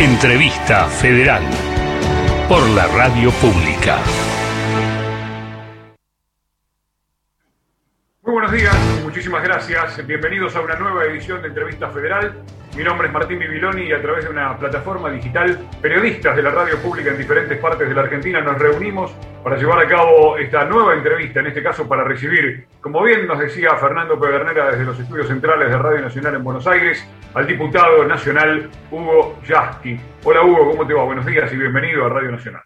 Entrevista Federal por la Radio Pública. Muy buenos días, muchísimas gracias. Bienvenidos a una nueva edición de Entrevista Federal. Mi nombre es Martín Bibiloni y a través de una plataforma digital, periodistas de la radio pública en diferentes partes de la Argentina nos reunimos para llevar a cabo esta nueva entrevista, en este caso para recibir, como bien nos decía Fernando Pedernera desde los estudios centrales de Radio Nacional en Buenos Aires, al diputado nacional Hugo Yasky. Hola Hugo, ¿cómo te va? Buenos días y bienvenido a Radio Nacional.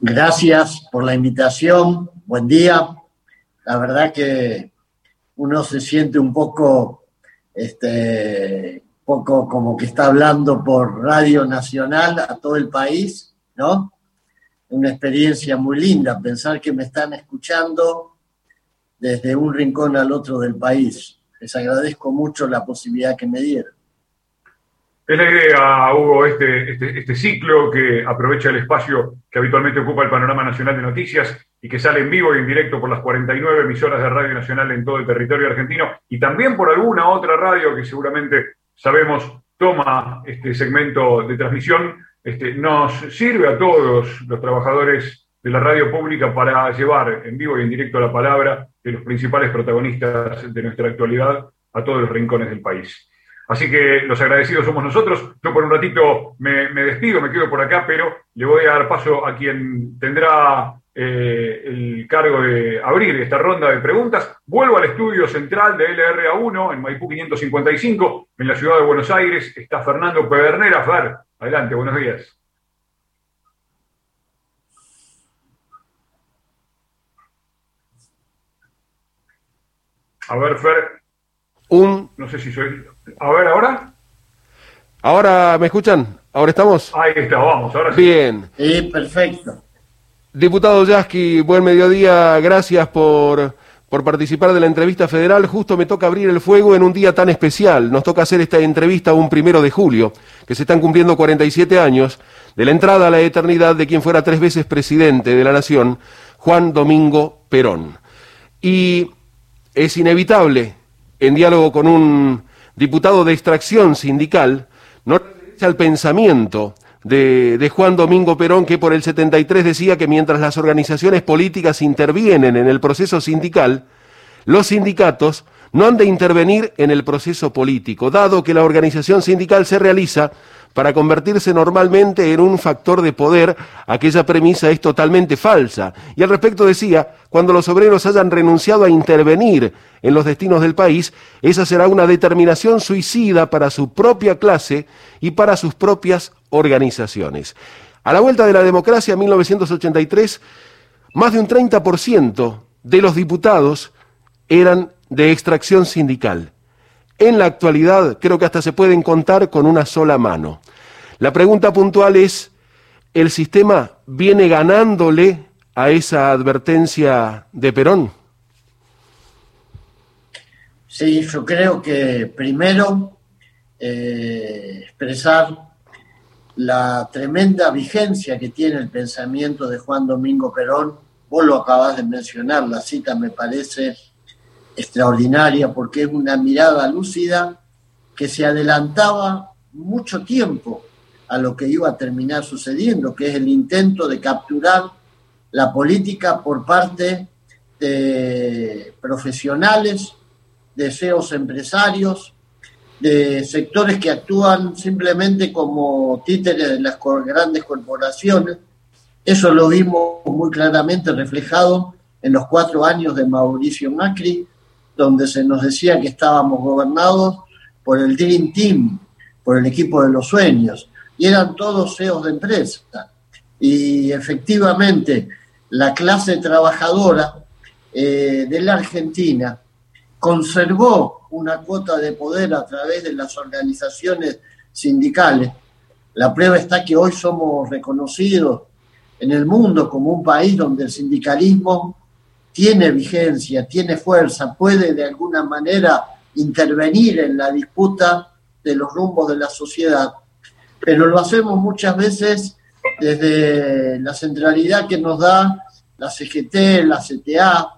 Gracias por la invitación, buen día. La verdad que uno se siente un poco este, poco como que está hablando por Radio Nacional a todo el país, ¿no? Una experiencia muy linda, pensar que me están escuchando desde un rincón al otro del país. Les agradezco mucho la posibilidad que me dieron. Es la idea, Hugo, este, este, este, ciclo que aprovecha el espacio que habitualmente ocupa el panorama nacional de noticias y que sale en vivo y en directo por las 49 emisoras de Radio Nacional en todo el territorio argentino y también por alguna otra radio que seguramente sabemos toma este segmento de transmisión, este, nos sirve a todos los trabajadores de la radio pública para llevar en vivo y en directo la palabra de los principales protagonistas de nuestra actualidad a todos los rincones del país. Así que los agradecidos somos nosotros. Yo por un ratito me, despido, me quedo por acá, pero le voy a dar paso a quien tendrá eh, el cargo de abrir esta ronda de preguntas. Vuelvo al estudio central de LRA1 en Maipú 555, en la ciudad de Buenos Aires. Está Fernando Pedernera. Fer, adelante, buenos días. A ver, Fer. Un... No sé si soy... A ver, ¿ahora? ¿Ahora me escuchan? ¿Ahora estamos? Ahí está, vamos, ahora sí. Bien. Sí, perfecto. Diputado Yasky, buen mediodía, gracias por, por participar de la entrevista federal. Justo me toca abrir el fuego en un día tan especial. Nos toca hacer esta entrevista un primero de julio, que se están cumpliendo 47 años de la entrada a la eternidad de quien fuera tres veces presidente de la Nación, Juan Domingo Perón. Y es inevitable, en diálogo con un diputado de extracción sindical, no al pensamiento de, Juan Domingo Perón, que por el 73 decía que mientras las organizaciones políticas intervienen en el proceso sindical, los sindicatos no han de intervenir en el proceso político, dado que la organización sindical se realiza para convertirse normalmente en un factor de poder, aquella premisa es totalmente falsa. Y al respecto decía, cuando los obreros hayan renunciado a intervenir en los destinos del país, esa será una determinación suicida para su propia clase y para sus propias organizaciones. A la vuelta de la democracia en 1983, más de un 30% de los diputados eran de extracción sindical. En la actualidad creo que hasta se pueden contar con una sola mano. La pregunta puntual es, ¿el sistema viene ganándole a esa advertencia de Perón? Sí, yo creo que primero eh, expresar la tremenda vigencia que tiene el pensamiento de Juan Domingo Perón. Vos lo acabas de mencionar, la cita me parece extraordinaria porque es una mirada lúcida que se adelantaba mucho tiempo a lo que iba a terminar sucediendo, que es el intento de capturar la política por parte de profesionales, de CEOs empresarios, de sectores que actúan simplemente como títeres de las grandes corporaciones. Eso lo vimos muy claramente reflejado en los cuatro años de Mauricio Macri, donde se nos decía que estábamos gobernados por el Dream Team, por el equipo de los sueños, y eran todos CEOs de empresa. Y efectivamente, la clase trabajadora eh, de la Argentina conservó una cuota de poder a través de las organizaciones sindicales. La prueba está que hoy somos reconocidos en el mundo como un país donde el sindicalismo tiene vigencia, tiene fuerza, puede de alguna manera intervenir en la disputa de los rumbos de la sociedad, pero lo hacemos muchas veces desde la centralidad que nos da la CGT, la CTA,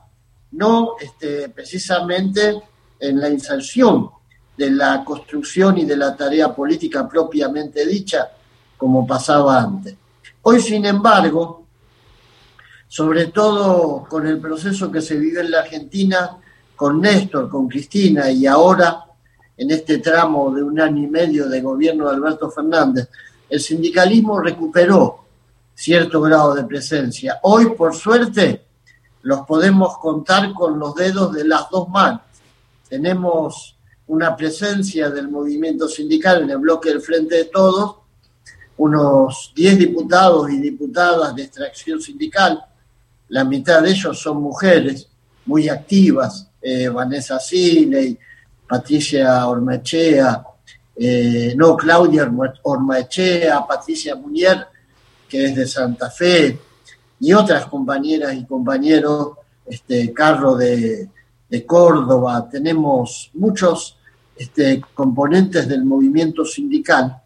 no este, precisamente en la inserción de la construcción y de la tarea política propiamente dicha, como pasaba antes. Hoy, sin embargo, sobre todo con el proceso que se vive en la Argentina, con Néstor, con Cristina y ahora en este tramo de un año y medio de gobierno de Alberto Fernández, el sindicalismo recuperó cierto grado de presencia. Hoy, por suerte, los podemos contar con los dedos de las dos manos. Tenemos una presencia del movimiento sindical en el bloque del Frente de Todos, unos 10 diputados y diputadas de extracción sindical, la mitad de ellos son mujeres muy activas, eh, Vanessa Siley, Patricia Ormechea, eh, no, Claudia Ormechea, Patricia Munier, que es de Santa Fe, y otras compañeras y compañeros, este, Carlos de, Córdoba, tenemos muchos este, componentes del movimiento sindical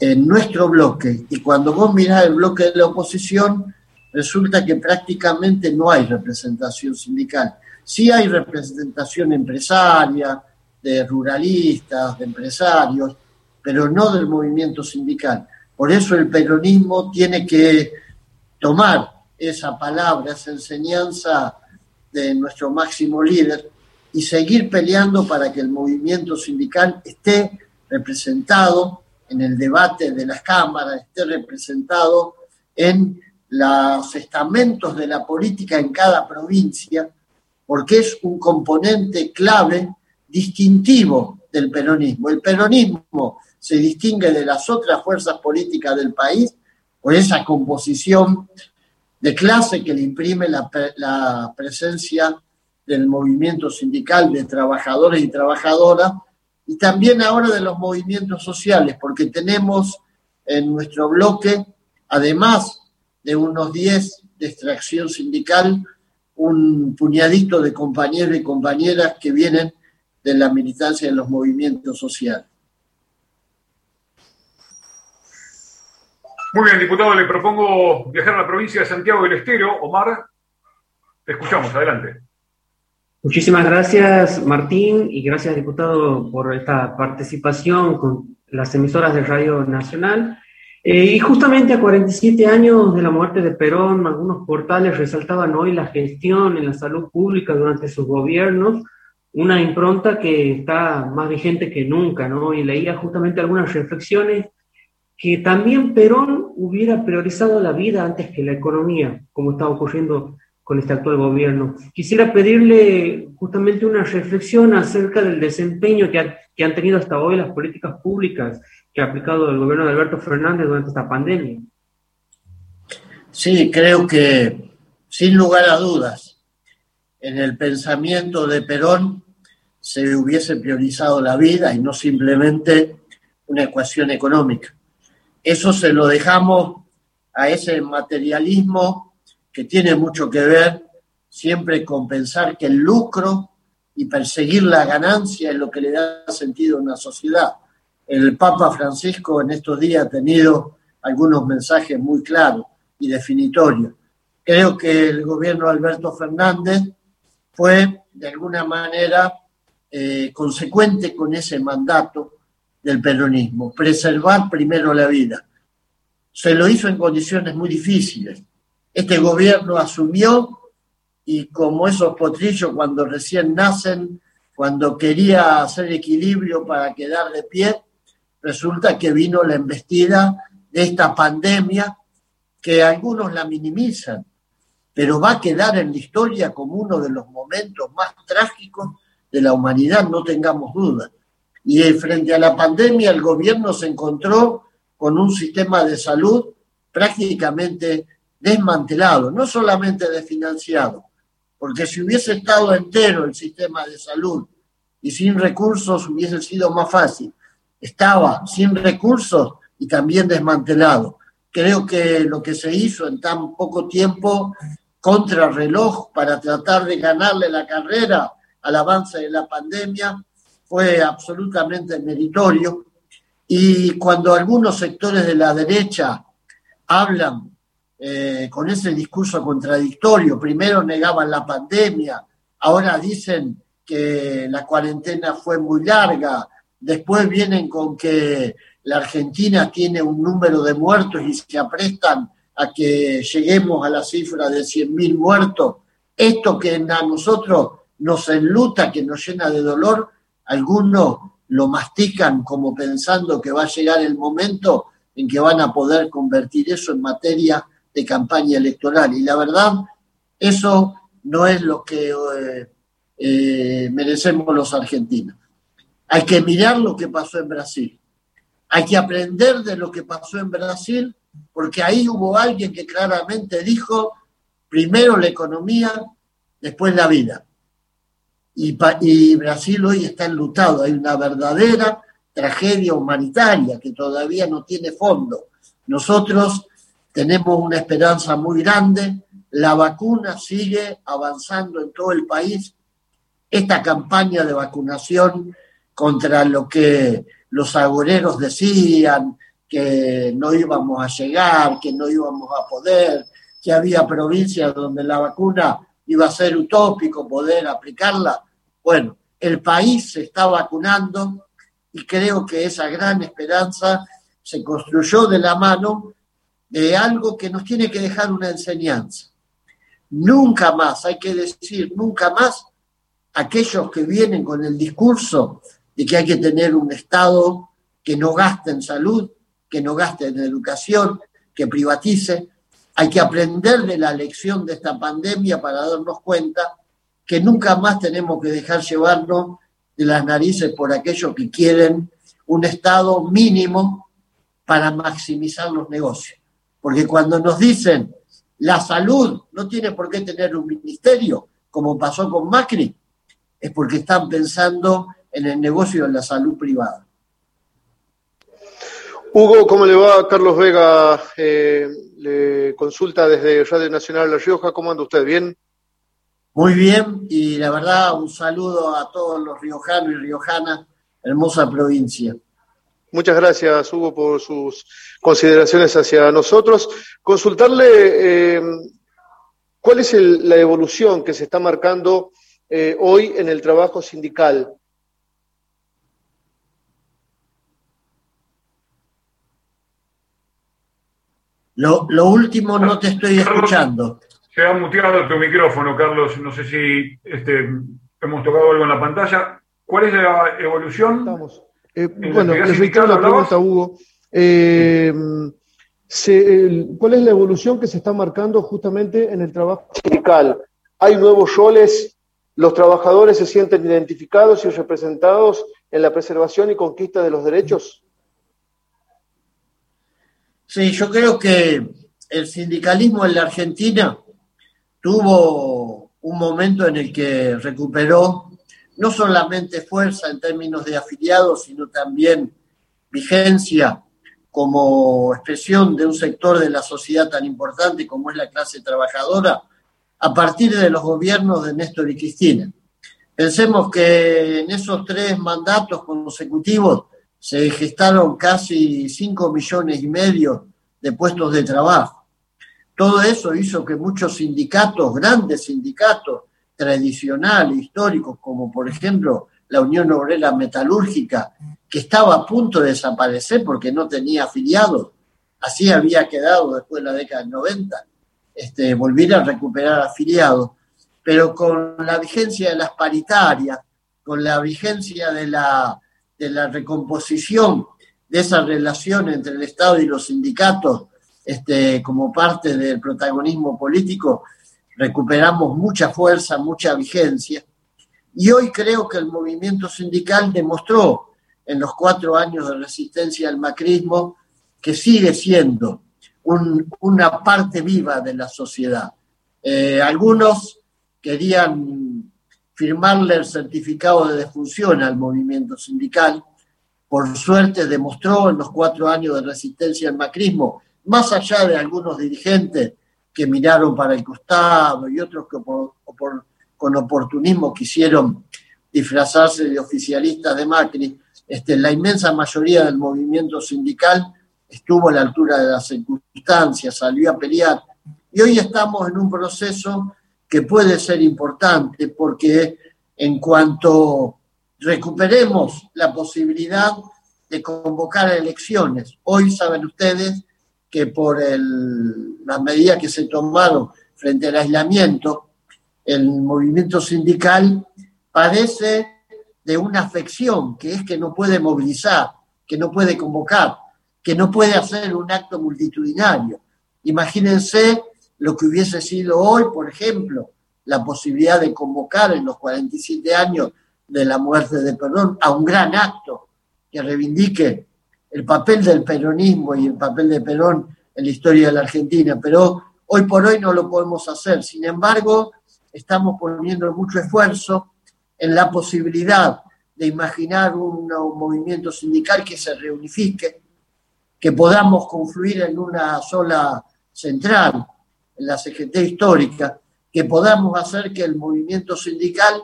en nuestro bloque. Y cuando vos mirás el bloque de la oposición, resulta que prácticamente no hay representación sindical. Sí hay representación empresaria, de ruralistas, de empresarios, pero no del movimiento sindical. Por eso el peronismo tiene que tomar esa palabra, esa enseñanza de nuestro máximo líder y seguir peleando para que el movimiento sindical esté representado en el debate de las cámaras, esté representado en los estamentos de la política en cada provincia, porque es un componente clave, distintivo del peronismo. El peronismo se distingue de las otras fuerzas políticas del país por esa composición de clase que le imprime la, presencia del movimiento sindical de trabajadores y trabajadoras y también ahora de los movimientos sociales, porque tenemos en nuestro bloque, además de unos 10 de extracción sindical, un puñadito de compañeros y compañeras que vienen de la militancia de los movimientos sociales. Muy bien, diputado, le propongo viajar a la provincia de Santiago del Estero. Omar, te escuchamos, adelante. Muchísimas gracias, Martín, y gracias, diputado, por esta participación con las emisoras de Radio Nacional. Eh, y justamente a 47 años de la muerte de Perón, algunos portales resaltaban hoy la gestión en la salud pública durante sus gobiernos, una impronta que está más vigente que nunca, ¿no? Y leía justamente algunas reflexiones que también Perón hubiera priorizado la vida antes que la economía, como está ocurriendo con este actual gobierno. Quisiera pedirle justamente una reflexión acerca del desempeño que, que, han tenido hasta hoy las políticas públicas que ha aplicado el gobierno de Alberto Fernández durante esta pandemia. Sí, creo que sin lugar a dudas, en el pensamiento de Perón se hubiese priorizado la vida y no simplemente una ecuación económica. Eso se lo dejamos a ese materialismo que tiene mucho que ver siempre con pensar que el lucro y perseguir la ganancia es lo que le da sentido a una sociedad. El Papa Francisco en estos días ha tenido algunos mensajes muy claros y definitorios. Creo que el gobierno de Alberto Fernández fue de alguna manera eh, consecuente con ese mandato del peronismo, preservar primero la vida. Se lo hizo en condiciones muy difíciles. Este gobierno asumió y como esos potrillos cuando recién nacen, cuando quería hacer equilibrio para quedar de pie, resulta que vino la embestida de esta pandemia que algunos la minimizan, pero va a quedar en la historia como uno de los momentos más trágicos de la humanidad, no tengamos duda. Y frente a la pandemia el gobierno se encontró con un sistema de salud prácticamente desmantelado, no solamente desfinanciado, porque si hubiese estado entero el sistema de salud y sin recursos hubiese sido más fácil. Estaba sin recursos y también desmantelado. Creo que lo que se hizo en tan poco tiempo contra reloj para tratar de ganarle la carrera al avance de la pandemia fue absolutamente meritorio y cuando algunos sectores de la derecha hablan eh, con ese discurso contradictorio, primero negaban la pandemia, ahora dicen que la cuarentena fue muy larga, después vienen con que la Argentina tiene un número de muertos y se aprestan a que lleguemos a la cifra de 100.000 muertos. Esto que a nosotros nos enluta, que nos llena de dolor, algunos lo mastican como pensando que va a llegar el momento en que van a poder convertir eso en materia de campaña electoral. Y la verdad, eso no es lo que eh, eh, merecemos los argentinos. Hay que mirar lo que pasó en Brasil. Hay que aprender de lo que pasó en Brasil, porque ahí hubo alguien que claramente dijo, primero la economía, después la vida. Y, Brasil hoy está enlutado. Hay una verdadera tragedia humanitaria que todavía no tiene fondo. Nosotros tenemos una esperanza muy grande, la vacuna sigue avanzando en todo el país. Esta campaña de vacunación contra lo que los agoreros decían, que no íbamos a llegar, que no íbamos a poder, que había provincias donde la vacuna iba a ser utópico poder aplicarla. Bueno, el país se está vacunando y creo que esa gran esperanza se construyó de la mano de algo que nos tiene que dejar una enseñanza. Nunca más, hay que decir, nunca más aquellos que vienen con el discurso de que hay que tener un Estado que no gaste en salud, que no gaste en educación, que privatice. Hay que aprender de la lección de esta pandemia para darnos cuenta que nunca más tenemos que dejar llevarnos de las narices por aquellos que quieren un Estado mínimo para maximizar los negocios. Porque cuando nos dicen la salud no tiene por qué tener un ministerio, como pasó con Macri, es porque están pensando en el negocio de la salud privada. Hugo, ¿cómo le va? Carlos Vega eh, le consulta desde Radio Nacional La Rioja. ¿Cómo anda usted? ¿Bien? Muy bien, y la verdad, un saludo a todos los riojanos y riojanas, hermosa provincia. Muchas gracias, Hugo, por sus consideraciones hacia nosotros. Consultarle eh, cuál es la evolución que se está marcando eh, hoy en el trabajo sindical. Lo, último no te estoy escuchando. Se ha muteado tu micrófono, Carlos. No sé si este, hemos tocado algo en la pantalla. ¿Cuál es la evolución? Estamos. Eh, bueno, les reitero la pregunta, Hugo. Eh, ¿Cuál es la evolución que se está marcando justamente en el trabajo sindical? ¿Hay nuevos roles? ¿Los trabajadores se sienten identificados y representados en la preservación y conquista de los derechos? Sí, yo creo que el sindicalismo en la Argentina tuvo un momento en el que recuperó no solamente fuerza en términos de afiliados, sino también vigencia como expresión de un sector de la sociedad tan importante como es la clase trabajadora, a partir de los gobiernos de Néstor y Cristina. Pensemos que en esos tres mandatos consecutivos se gestaron casi 5 millones y medio de puestos de trabajo. Todo eso hizo que muchos sindicatos, grandes sindicatos tradicionales, históricos, como por ejemplo la Unión Obrera Metalúrgica, que estaba a punto de desaparecer porque no tenía afiliados, así había quedado después de la década del 90, este, a recuperar afiliados, pero con la vigencia de las paritarias, con la vigencia de la de la recomposición de esa relación entre el Estado y los sindicatos este, como parte del protagonismo político, recuperamos mucha fuerza, mucha vigencia. Y hoy creo que el movimiento sindical demostró en los cuatro años de resistencia al macrismo que sigue siendo una parte viva de la sociedad. Eh, algunos querían firmarle el certificado de defunción al movimiento sindical. Por suerte demostró en los cuatro años de resistencia al macrismo, más allá de algunos dirigentes que miraron para el costado y otros que con oportunismo quisieron disfrazarse de oficialistas de Macri, este, la inmensa mayoría del movimiento sindical estuvo a la altura de las circunstancias, salió a pelear. Y hoy estamos en un proceso que puede ser importante porque en cuanto recuperemos la posibilidad de convocar elecciones. Hoy saben ustedes que por las medidas que se tomaron frente al aislamiento, el movimiento sindical padece de una afección, que es que no puede movilizar, que no puede convocar, que no puede hacer un acto multitudinario. Imagínense lo que hubiese sido hoy, por ejemplo, la posibilidad de convocar en los 47 años de la muerte de Perón a un gran acto que reivindique el papel del peronismo y el papel de Perón en la historia de la Argentina, pero hoy por hoy no lo podemos hacer. Sin embargo, estamos poniendo mucho esfuerzo en la posibilidad de imaginar un, movimiento sindical que se reunifique, que podamos confluir en una sola central, en la CGT histórica, que podamos hacer que el movimiento sindical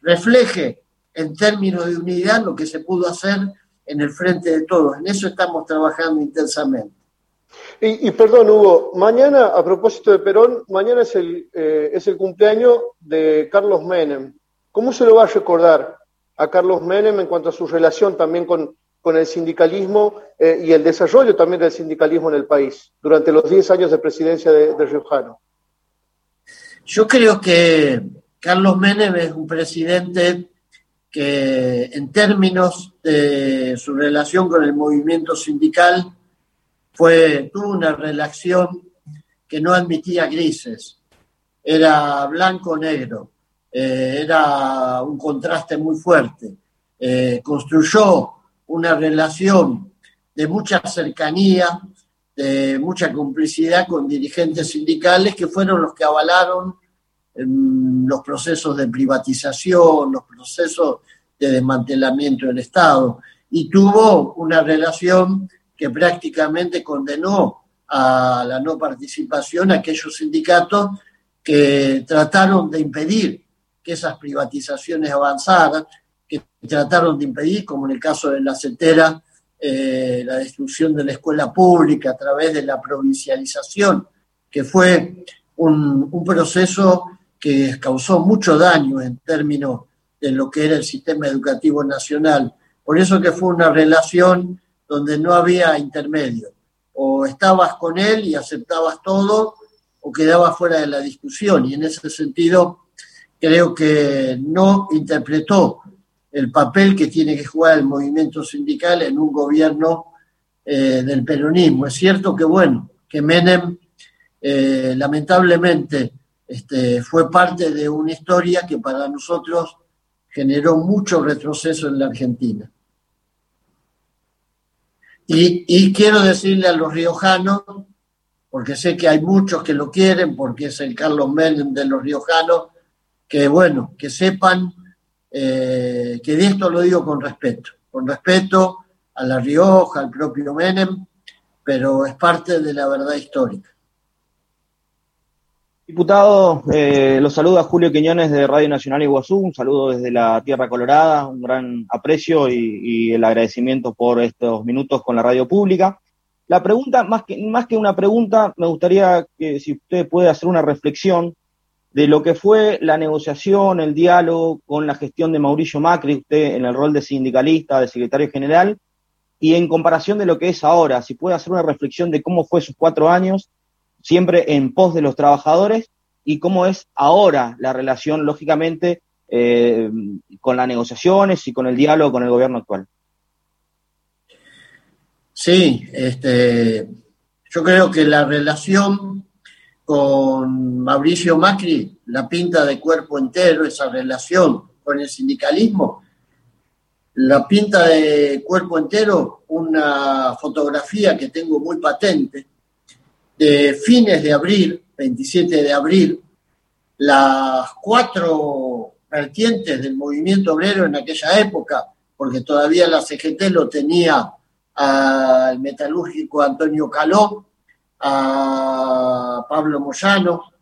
refleje en términos de unidad lo que se pudo hacer en el frente de todos. En eso estamos trabajando intensamente. Y, perdón, Hugo, mañana, a propósito de Perón, mañana es el, eh, es el cumpleaños de Carlos Menem. ¿Cómo se lo va a recordar a Carlos Menem en cuanto a su relación también con, con el sindicalismo eh, y el desarrollo también del sindicalismo en el país durante los 10 años de presidencia de, de Riojano? Yo creo que Carlos Menem es un presidente que en términos de su relación con el movimiento sindical fue, tuvo una relación que no admitía grises, era blanco-negro, eh, era un contraste muy fuerte, eh, construyó una relación de mucha cercanía, de mucha complicidad con dirigentes sindicales que fueron los que avalaron los procesos de privatización, los procesos de desmantelamiento del Estado, y tuvo una relación que prácticamente condenó a la no participación a aquellos sindicatos que trataron de impedir que esas privatizaciones avanzaran, trataron de impedir, como en el caso de la CETERA, eh, la destrucción de la escuela pública a través de la provincialización, que fue un, un proceso que causó mucho daño en términos de lo que era el sistema educativo nacional. Por eso que fue una relación donde no había intermedio. O estabas con él y aceptabas todo, o quedabas fuera de la discusión. Y en ese sentido, creo que no interpretó el papel que tiene que jugar el movimiento sindical en un gobierno eh, del peronismo. Es cierto que, bueno, que Menem, eh, lamentablemente, este, fue parte de una historia que para nosotros generó mucho retroceso en la Argentina. Y, quiero decirle a los riojanos, porque sé que hay muchos que lo quieren, porque es el Carlos Menem de los riojanos, que bueno, que sepan eh, que de esto lo digo con respeto, con respeto a La Rioja, al propio Menem, pero es parte de la verdad histórica. Diputado, eh, los saluda Julio Quiñones de Radio Nacional Iguazú, un saludo desde la Tierra Colorada, un gran aprecio y, el agradecimiento por estos minutos con la radio pública. La pregunta, más que, más que una pregunta, me gustaría que si usted puede hacer una reflexión de lo que fue la negociación, el diálogo con la gestión de Mauricio Macri, usted en el rol de sindicalista, de secretario general, y en comparación de lo que es ahora, si puede hacer una reflexión de cómo fue sus cuatro años siempre en pos de los trabajadores y cómo es ahora la relación, lógicamente, eh, con las negociaciones y con el diálogo con el gobierno actual. Sí, este, yo creo que la relación con Mauricio Macri, la pinta de cuerpo entero, esa relación con el sindicalismo, la pinta de cuerpo entero, una fotografía que tengo muy patente, de fines de abril, 27 de abril, las cuatro vertientes del movimiento obrero en aquella época, porque todavía la CGT lo tenía al metalúrgico Antonio Caló, a Pablo Moyano,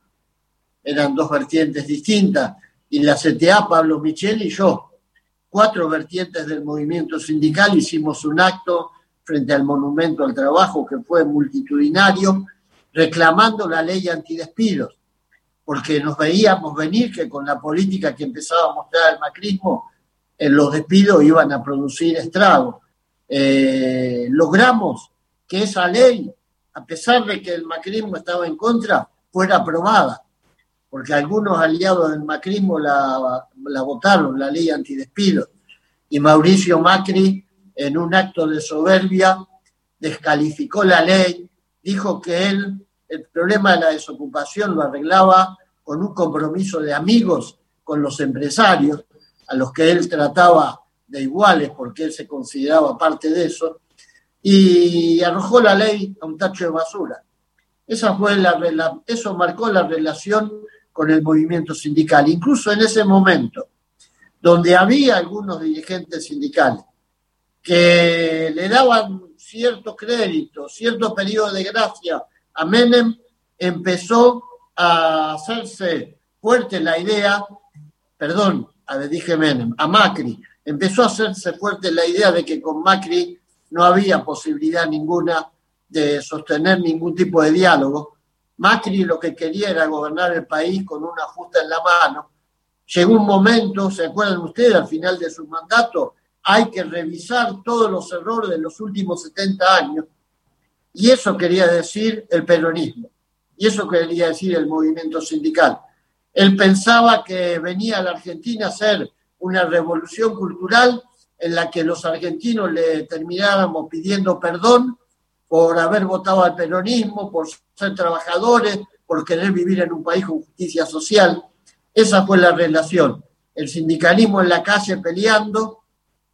eran dos vertientes distintas, y la CTA, Pablo Michel y yo, cuatro vertientes del movimiento sindical, hicimos un acto frente al Monumento al Trabajo que fue multitudinario, reclamando la ley antidespidos, porque nos veíamos venir que con la política que empezaba a mostrar el macrismo en los despidos iban a producir estragos. Eh, logramos que esa ley, a pesar de que el macrismo estaba en contra, fuera aprobada, porque algunos aliados del macrismo la, la votaron, la ley antidespido, y Mauricio Macri, en un acto de soberbia, descalificó la ley, dijo que él el problema de la desocupación lo arreglaba con un compromiso de amigos con los empresarios, a los que él trataba de iguales porque él se consideraba parte de eso, y arrojó la ley a un tacho de basura. Esa fue la, eso marcó la relación con el movimiento sindical, incluso en ese momento, donde había algunos dirigentes sindicales que le daban cierto crédito, cierto periodo de gracia a Menem, empezó a hacerse fuerte la idea, perdón, a dije Menem, a Macri, empezó a hacerse fuerte la idea de que con Macri no había posibilidad ninguna de sostener ningún tipo de diálogo. Macri lo que quería era gobernar el país con una justa en la mano. Llegó un momento, ¿se acuerdan ustedes? Al final de su mandato, hay que revisar todos los errores de los últimos 70 años. Y eso quería decir el peronismo. Y eso quería decir el movimiento sindical. Él pensaba que venía la Argentina a ser una revolución cultural en la que los argentinos le termináramos pidiendo perdón por haber votado al peronismo, por ser trabajadores, por querer vivir en un país con justicia social. Esa fue la relación. El sindicalismo en la calle peleando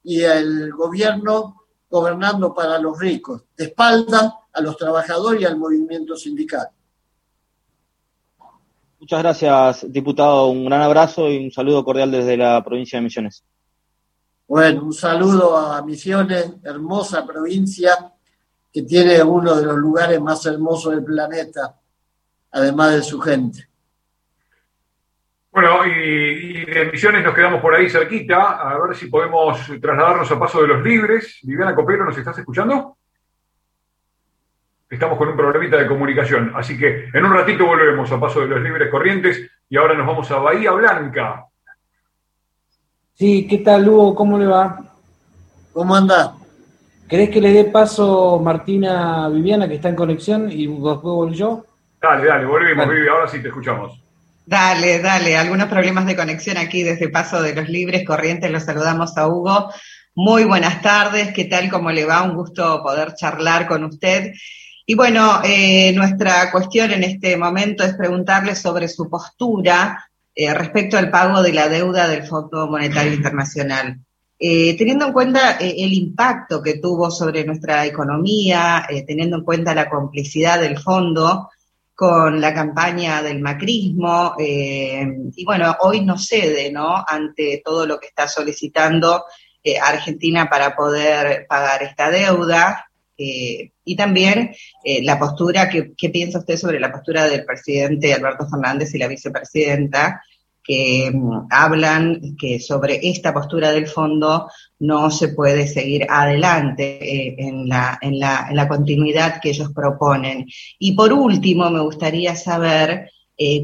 y el gobierno gobernando para los ricos, de espalda a los trabajadores y al movimiento sindical. Muchas gracias, diputado. Un gran abrazo y un saludo cordial desde la provincia de Misiones. Bueno, un saludo a Misiones, hermosa provincia que tiene uno de los lugares más hermosos del planeta, además de su gente. Bueno, y, de Misiones nos quedamos por ahí cerquita, a ver si podemos trasladarnos a Paso de los Libres. Viviana Copero, ¿nos estás escuchando? estamos con un problemita de comunicación. Así que en un ratito volvemos a Paso de los Libres Corrientes y ahora nos vamos a Bahía Blanca. Sí, ¿qué tal, Hugo? ¿Cómo le va? ¿Cómo anda? ¿Querés que le dé paso Martina Viviana, que está en conexión, y después vuelvo yo? Dale, dale, volvemos, Vivi, ahora sí te escuchamos. Dale, dale, algunos problemas de conexión aquí desde Paso de los Libres Corrientes, los saludamos a Hugo. Muy buenas tardes, ¿qué tal? ¿Cómo le va? Un gusto poder charlar con usted. Y bueno, eh, nuestra cuestión en este momento es preguntarle sobre su postura eh, respecto al pago de la deuda del Fondo Monetario Internacional. Eh, teniendo en cuenta el impacto que tuvo sobre nuestra economía, teniendo en cuenta la complicidad del fondo con la campaña del macrismo, y bueno, hoy no cede, ¿no? Ante todo lo que está solicitando Argentina para poder pagar esta deuda, eh, y también eh, la postura, ¿qué piensa usted sobre la postura del presidente Alberto Fernández y la vicepresidenta, que mm, hablan que sobre esta postura del fondo no se puede seguir adelante eh, en, la, en, la, en, la, continuidad que ellos proponen. Y por último, me gustaría saber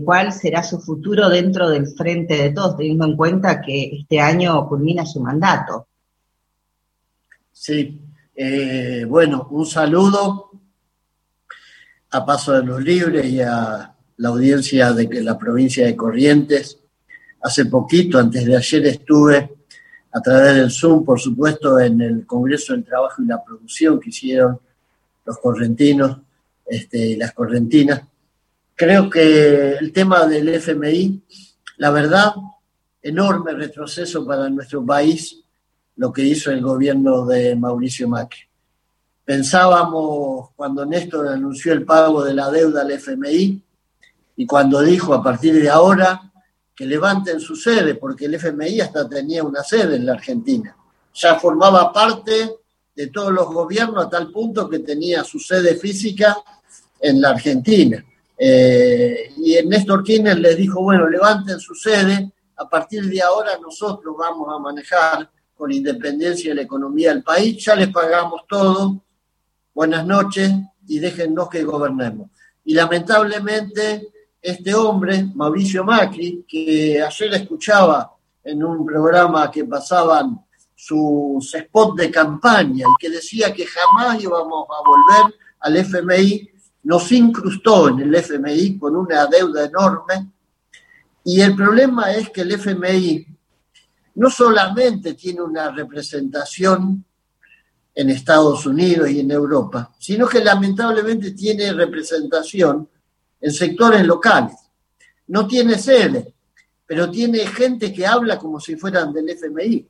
cuál será su futuro dentro del frente de todos, teniendo en cuenta que este año culmina su mandato. Sí, eh, bueno, un saludo a Paso de los Libres y a la audiencia de la provincia de Corrientes. Hace poquito, antes de ayer, estuve a través del Zoom, por supuesto, en el Congreso del Trabajo y la Producción que hicieron los correntinos este, y las correntinas. Creo que el tema del FMI, la verdad, enorme retroceso para nuestro país lo que hizo el gobierno de Mauricio Macri. Pensábamos cuando Néstor anunció el pago de la deuda al FMI y cuando dijo a partir de ahora que levanten su sede, porque el FMI hasta tenía una sede en la Argentina. Ya formaba parte de todos los gobiernos a tal punto que tenía su sede física en la Argentina. Eh, y Néstor Kirchner les dijo, bueno, levanten su sede, a partir de ahora nosotros vamos a manejar con independencia de la economía del país, ya les pagamos todo, buenas noches y déjennos que gobernemos. Y lamentablemente este hombre, Mauricio Macri, que ayer escuchaba en un programa que pasaban sus spots de campaña y que decía que jamás íbamos a volver al FMI, nos incrustó en el FMI con una deuda enorme. Y el problema es que el FMI no solamente tiene una representación en Estados Unidos y en Europa, sino que lamentablemente tiene representación en sectores locales. No tiene sede, pero tiene gente que habla como si fueran del FMI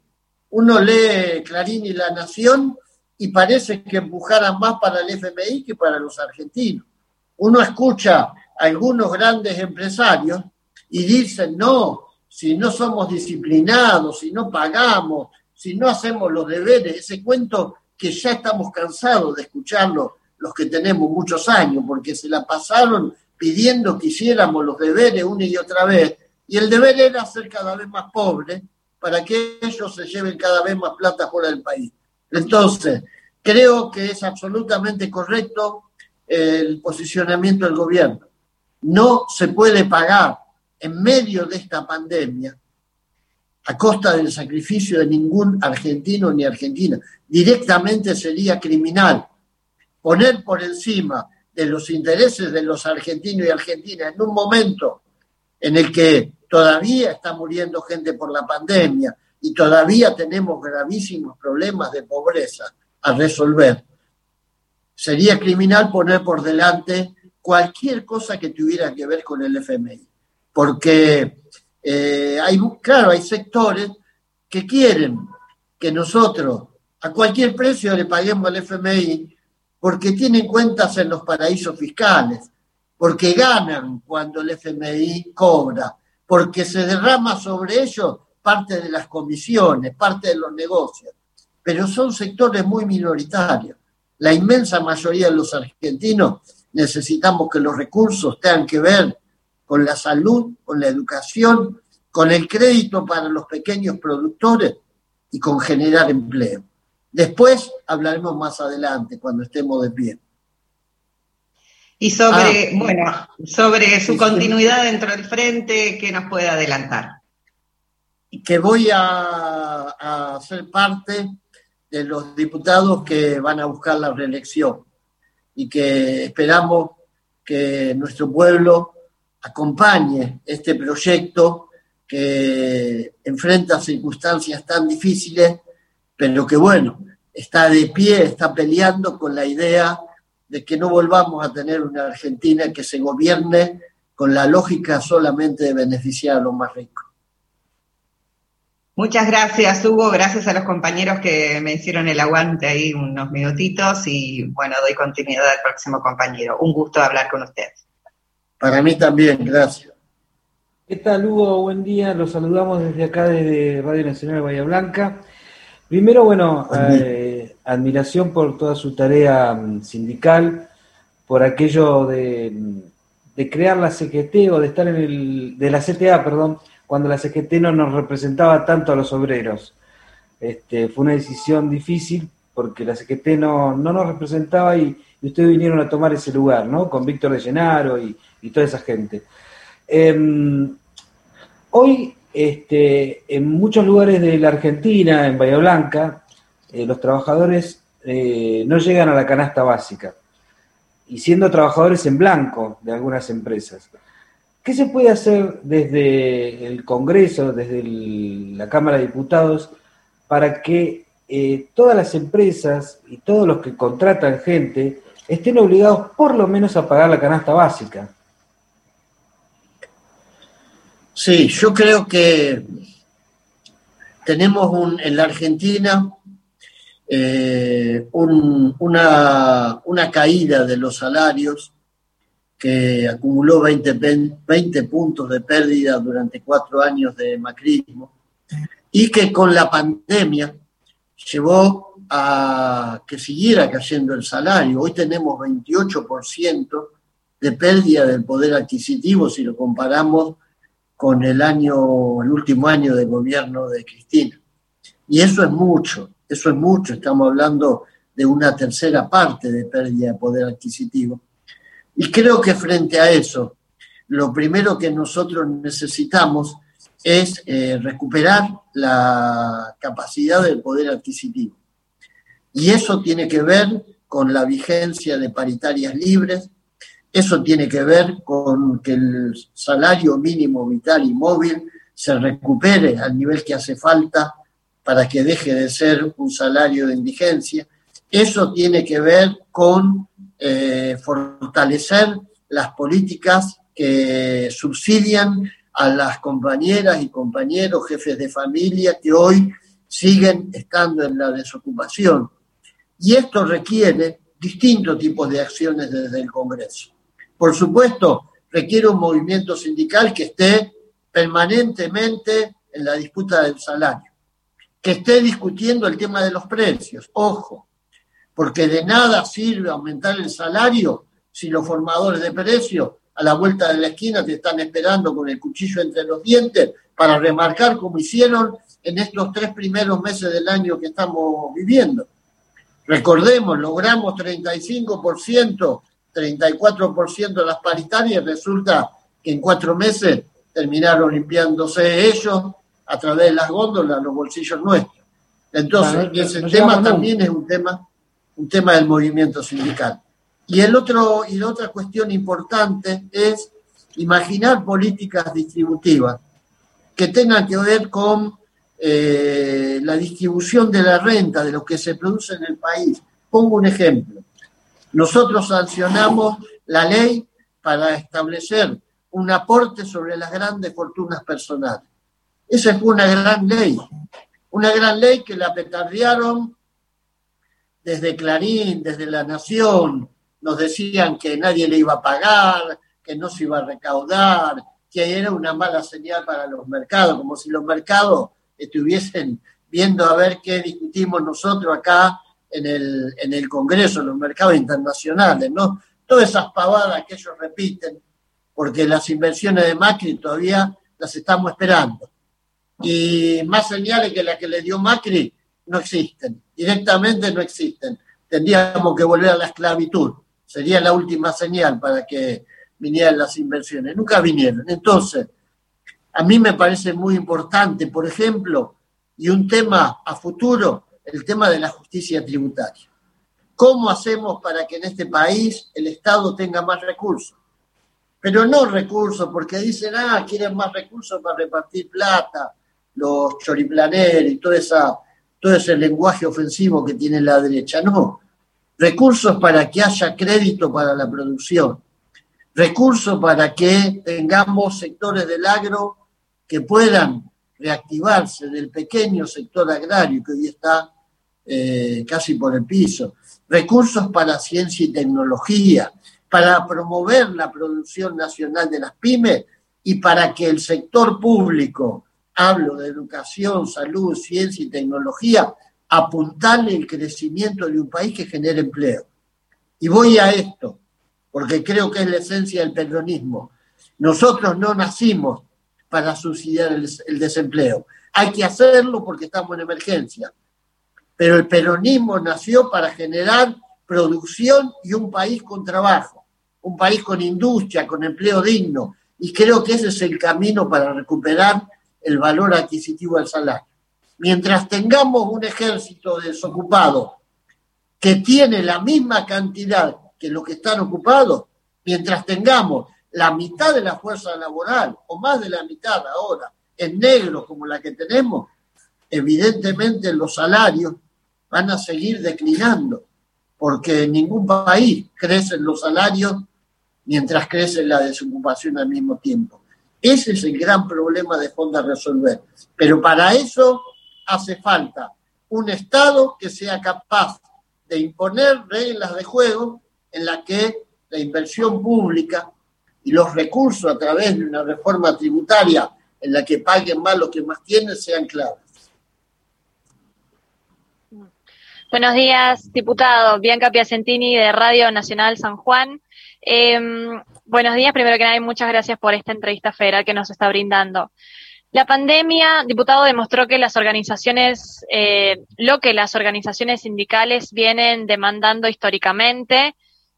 uno lee Clarín y La Nación y parece que empujaran más para el FMI que para los argentinos. Uno escucha a algunos grandes empresarios y dicen, no, si no somos disciplinados, si no pagamos, si no hacemos los deberes, ese cuento que ya estamos cansados de escucharlo los que tenemos muchos años, porque se la pasaron pidiendo que hiciéramos los deberes una y otra vez, y el deber era ser cada vez más pobre, para que ellos se lleven cada vez más plata fuera del país. Entonces, creo que es absolutamente correcto el posicionamiento del gobierno. No se puede pagar en medio de esta pandemia a costa del sacrificio de ningún argentino ni argentina. Directamente sería criminal poner por encima de los intereses de los argentinos y argentinas en un momento en el que todavía está muriendo gente por la pandemia y todavía tenemos gravísimos problemas de pobreza a resolver. Sería criminal poner por delante cualquier cosa que tuviera que ver con el FMI, porque eh, hay, claro, hay sectores que quieren que nosotros a cualquier precio le paguemos al FMI porque tienen cuentas en los paraísos fiscales, porque ganan cuando el FMI cobra, porque se derrama sobre ellos parte de las comisiones, parte de los negocios, pero son sectores muy minoritarios. La inmensa mayoría de los argentinos necesitamos que los recursos tengan que ver con la salud, con la educación, con el crédito para los pequeños productores y con generar empleo. Después hablaremos más adelante, cuando estemos de pie. Y sobre, ah. bueno, sobre su continuidad dentro del frente, ¿qué nos puede adelantar? Que voy a, a ser parte de los diputados que van a buscar la reelección y que esperamos que nuestro pueblo acompañe este proyecto que enfrenta circunstancias tan difíciles, pero que bueno, está de pie, está peleando con la idea de que no volvamos a tener una Argentina que se gobierne con la lógica solamente de beneficiar a los más ricos. Muchas gracias, Hugo. Gracias a los compañeros que me hicieron el aguante ahí unos minutitos y bueno, doy continuidad al próximo compañero. Un gusto hablar con ustedes. Para mí también, gracias. ¿Qué tal, Hugo? Buen día. Los saludamos desde acá, desde Radio Nacional de Bahía Blanca. Primero, bueno, eh, admiración por toda su tarea mm, sindical, por aquello de, crear la CGT o de estar en el, de la CTA, perdón, cuando la CGT no nos representaba tanto a los obreros. Este, fue una decisión difícil porque la CGT no, no nos representaba y, ustedes vinieron a tomar ese lugar, ¿no? Con Víctor de Llenaro y, toda esa gente. Em, hoy este, en muchos lugares de la Argentina, en Bahía Blanca, eh, los trabajadores eh, no llegan a la canasta básica, y siendo trabajadores en blanco de algunas empresas. ¿Qué se puede hacer desde el Congreso, desde la Cámara de Diputados, para que eh, todas las empresas y todos los que contratan gente estén obligados por lo menos a pagar la canasta básica? Sí, yo creo que tenemos un, en la Argentina eh, una, una, caída de los salarios que acumuló 20, 20 puntos de pérdida durante cuatro años de macrismo y que con la pandemia llevó a que siguiera cayendo el salario. Hoy tenemos 28% de pérdida del poder adquisitivo si lo comparamos con el año, el último año de gobierno de Cristina. Y eso es mucho, eso es mucho, estamos hablando de una tercera parte de pérdida de poder adquisitivo. Y creo que frente a eso, lo primero que nosotros necesitamos es eh, recuperar la capacidad del poder adquisitivo. Y eso tiene que ver con la vigencia de paritarias libres, eso tiene que ver con que el salario mínimo vital y móvil se recupere al nivel que hace falta para que deje de ser un salario de indigencia. Eso tiene que ver con eh, fortalecer las políticas que subsidian a las compañeras y compañeros, jefes de familia que hoy siguen estando en la desocupación. Y esto requiere distintos tipos de acciones desde el Congreso. Por supuesto, requiere un movimiento sindical que esté permanentemente en la disputa del salario, que esté discutiendo el tema de los precios. Ojo, porque de nada sirve aumentar el salario si los formadores de precios a la vuelta de la esquina te están esperando con el cuchillo entre los dientes para remarcar como hicieron en estos tres primeros meses del año que estamos viviendo. Recordemos, logramos 35%, 34% de las paritarias, resulta que en cuatro meses terminaron limpiándose ellos a través de las góndolas, los bolsillos nuestros. Entonces, ese tema también es un tema, un tema del movimiento sindical. Y, el otro, y la otra cuestión importante es imaginar políticas distributivas que tengan que ver con eh, la distribución de la renta, de lo que se produce en el país. Pongo un ejemplo. Nosotros sancionamos la ley para establecer un aporte sobre las grandes fortunas personales. Esa fue una gran ley, una gran ley que la petardearon desde Clarín, desde La Nación, nos decían que nadie le iba a pagar, que no se iba a recaudar, que era una mala señal para los mercados, como si los mercados estuviesen viendo a ver qué discutimos nosotros acá en el, en el Congreso, en los mercados internacionales, ¿no? Todas esas pavadas que ellos repiten, porque las inversiones de Macri todavía las estamos esperando. Y más señales que las que le dio Macri no existen, directamente no existen. Tendríamos que volver a la esclavitud sería la última señal para que vinieran las inversiones. Nunca vinieron. Entonces, a mí me parece muy importante, por ejemplo, y un tema a futuro, el tema de la justicia tributaria. ¿Cómo hacemos para que en este país el Estado tenga más recursos? Pero no recursos porque dicen, ah, quieren más recursos para repartir plata, los choriplaneros y todo, esa, todo ese lenguaje ofensivo que tiene la derecha. No, recursos para que haya crédito para la producción, recursos para que tengamos sectores del agro que puedan reactivarse del pequeño sector agrario que hoy está eh, casi por el piso, recursos para ciencia y tecnología, para promover la producción nacional de las pymes y para que el sector público, hablo de educación, salud, ciencia y tecnología, apuntarle el crecimiento de un país que genere empleo. Y voy a esto, porque creo que es la esencia del peronismo. Nosotros no nacimos para subsidiar el, desempleo. Hay que hacerlo porque estamos en emergencia. Pero el peronismo nació para generar producción y un país con trabajo, un país con industria, con empleo digno. Y creo que ese es el camino para recuperar el valor adquisitivo del salario mientras tengamos un ejército desocupado que tiene la misma cantidad que los que están ocupados, mientras tengamos la mitad de la fuerza laboral o más de la mitad ahora en negro como la que tenemos, evidentemente los salarios van a seguir declinando, porque en ningún país crecen los salarios mientras crece la desocupación al mismo tiempo. Ese es el gran problema de fondo a resolver. Pero para eso hace falta un Estado que sea capaz de imponer reglas de juego en las que la inversión pública y los recursos a través de una reforma tributaria en la que paguen más los que más tienen sean claves. Buenos días, diputado. Bianca Piacentini de Radio Nacional San Juan. Em, buenos días, primero que nada, y muchas gracias por esta entrevista federal que nos está brindando. La pandemia, diputado, demostró que las organizaciones, eh, lo que las organizaciones sindicales vienen demandando históricamente,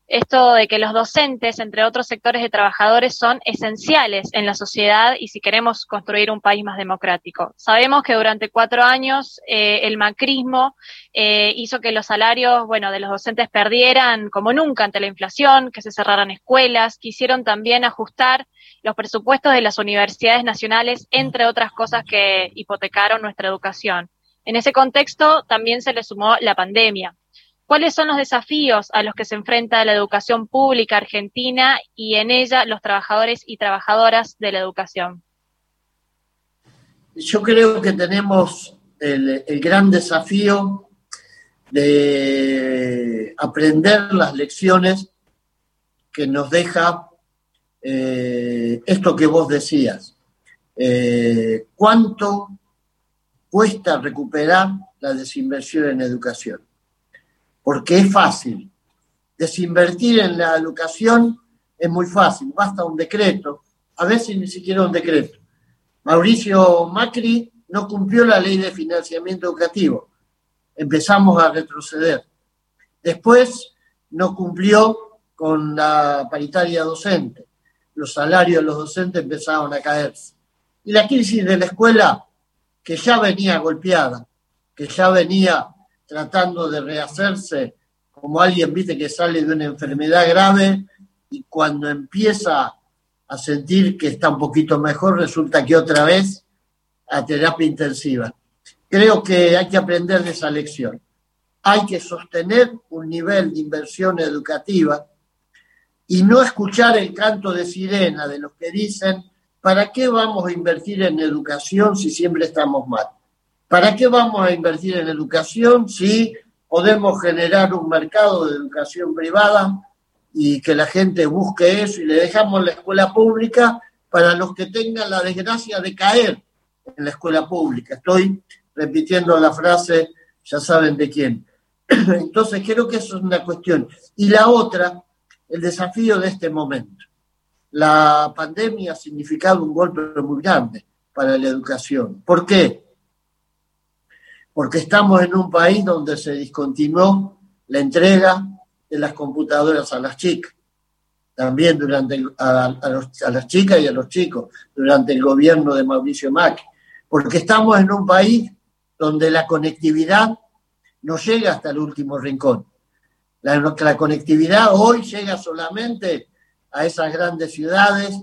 esto de que los docentes, entre otros sectores de trabajadores, son esenciales en la sociedad y si queremos construir un país más democrático. Sabemos que durante cuatro años eh, el macrismo eh, hizo que los salarios, bueno, de los docentes perdieran como nunca ante la inflación, que se cerraran escuelas, quisieron también ajustar los presupuestos de las universidades nacionales, entre otras cosas que hipotecaron nuestra educación. En ese contexto también se le sumó la pandemia ¿Cuáles son los desafíos a los que se enfrenta la educación pública argentina y en ella los trabajadores y trabajadoras de la educación? Yo creo que tenemos el, gran desafío de aprender las lecciones que nos deja eh, esto que vos decías. Eh, ¿Cuánto cuesta recuperar la desinversión en educación? Porque es fácil. Desinvertir en la educación es muy fácil, basta un decreto, a veces ni siquiera un decreto. Mauricio Macri no cumplió la ley de financiamiento educativo, empezamos a retroceder. Después no cumplió con la paritaria docente, los salarios de los docentes empezaron a caerse. Y la crisis de la escuela, que ya venía golpeada, que ya venía tratando de rehacerse como alguien, viste, que sale de una enfermedad grave y cuando empieza a sentir que está un poquito mejor, resulta que otra vez a terapia intensiva. Creo que hay que aprender de esa lección. Hay que sostener un nivel de inversión educativa y no escuchar el canto de sirena de los que dicen, ¿para qué vamos a invertir en educación si siempre estamos mal? ¿Para qué vamos a invertir en educación si podemos generar un mercado de educación privada y que la gente busque eso y le dejamos la escuela pública para los que tengan la desgracia de caer en la escuela pública? Estoy repitiendo la frase, ya saben de quién. Entonces creo que eso es una cuestión. Y la otra, el desafío de este momento. La pandemia ha significado un golpe muy grande para la educación. ¿Por qué? Porque estamos en un país donde se discontinuó la entrega de las computadoras a las chicas, también durante a, las chicas y a los chicos, durante el gobierno de Mauricio Macri, porque estamos en un país donde la conectividad no llega hasta el último rincón. La, la conectividad hoy llega solamente a esas grandes ciudades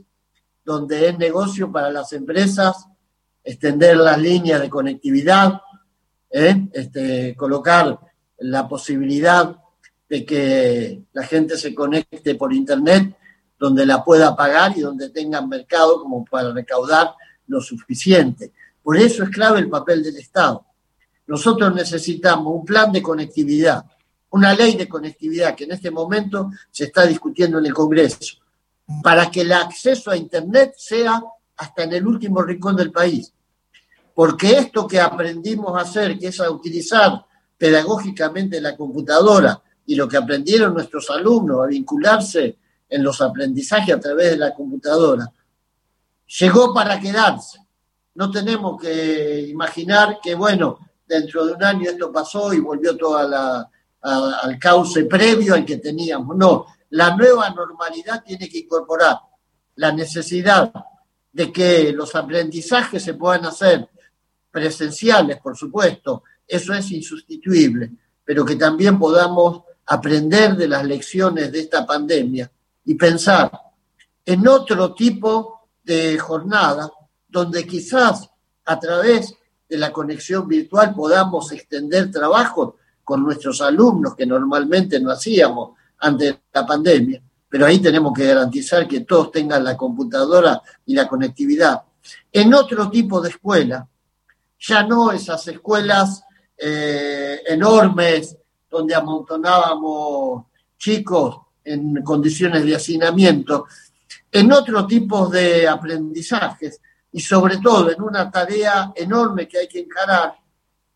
donde es negocio para las empresas extender las líneas de conectividad, ¿eh? este, colocar la posibilidad de que la gente se conecte por Internet donde la pueda pagar y donde tengan mercado como para recaudar lo suficiente. Por eso es clave el papel del Estado. Nosotros necesitamos un plan de conectividad, una ley de conectividad que en este momento se está discutiendo en el Congreso, para que el acceso a Internet sea hasta en el último rincón del país porque esto que aprendimos a hacer, que es a utilizar pedagógicamente la computadora y lo que aprendieron nuestros alumnos a vincularse en los aprendizajes a través de la computadora, llegó para quedarse. No tenemos que imaginar que, bueno, dentro de un año esto pasó y volvió todo al cauce previo al que teníamos. No, la nueva normalidad tiene que incorporar la necesidad de que los aprendizajes se puedan hacer presenciales, por supuesto, eso es insustituible, pero que también podamos aprender de las lecciones de esta pandemia y pensar en otro tipo de jornada donde quizás a través de la conexión virtual podamos extender trabajo con nuestros alumnos que normalmente no hacíamos ante la pandemia, pero ahí tenemos que garantizar que todos tengan la computadora y la conectividad. En otro tipo de escuela, ya no esas escuelas eh, enormes donde amontonábamos chicos en condiciones de hacinamiento, en otro tipo de aprendizajes y sobre todo en una tarea enorme que hay que encarar,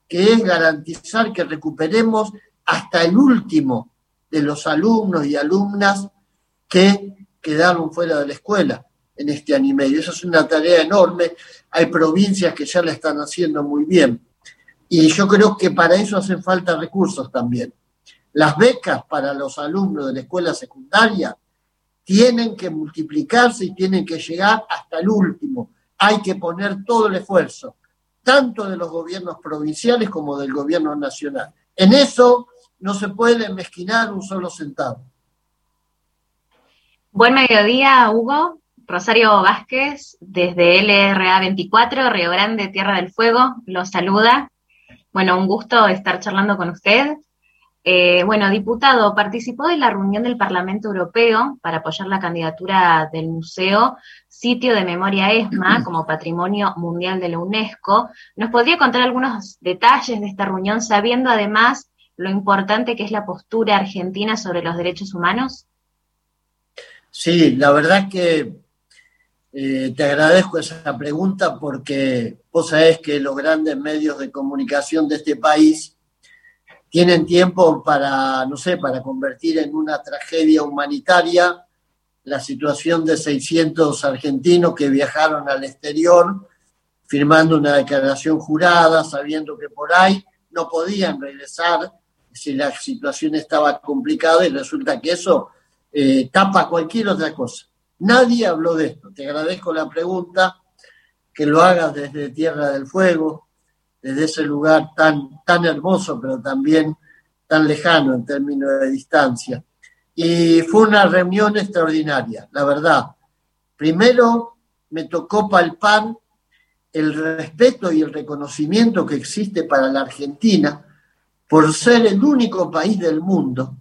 que es garantizar que recuperemos hasta el último de los alumnos y alumnas que quedaron fuera de la escuela en este año y medio. Esa es una tarea enorme. Hay provincias que ya la están haciendo muy bien. Y yo creo que para eso hacen falta recursos también. Las becas para los alumnos de la escuela secundaria tienen que multiplicarse y tienen que llegar hasta el último. Hay que poner todo el esfuerzo, tanto de los gobiernos provinciales como del gobierno nacional. En eso no se puede mezquinar un solo centavo. Buen mediodía, Hugo. Rosario Vázquez, desde LRA 24, Río Grande, Tierra del Fuego, los saluda. Bueno, un gusto estar charlando con usted. Eh, bueno, diputado, participó de la reunión del Parlamento Europeo para apoyar la candidatura del Museo Sitio de Memoria ESMA como Patrimonio Mundial de la UNESCO. ¿Nos podría contar algunos detalles de esta reunión, sabiendo además lo importante que es la postura argentina sobre los derechos humanos? Sí, la verdad que eh, te agradezco esa pregunta porque vos sabés que los grandes medios de comunicación de este país tienen tiempo para, no sé, para convertir en una tragedia humanitaria la situación de 600 argentinos que viajaron al exterior firmando una declaración jurada, sabiendo que por ahí no podían regresar si la situación estaba complicada y resulta que eso eh, tapa cualquier otra cosa. Nadie habló de esto. Te agradezco la pregunta, que lo hagas desde Tierra del Fuego, desde ese lugar tan, tan hermoso, pero también tan lejano en términos de distancia. Y fue una reunión extraordinaria, la verdad. Primero me tocó palpar el respeto y el reconocimiento que existe para la Argentina por ser el único país del mundo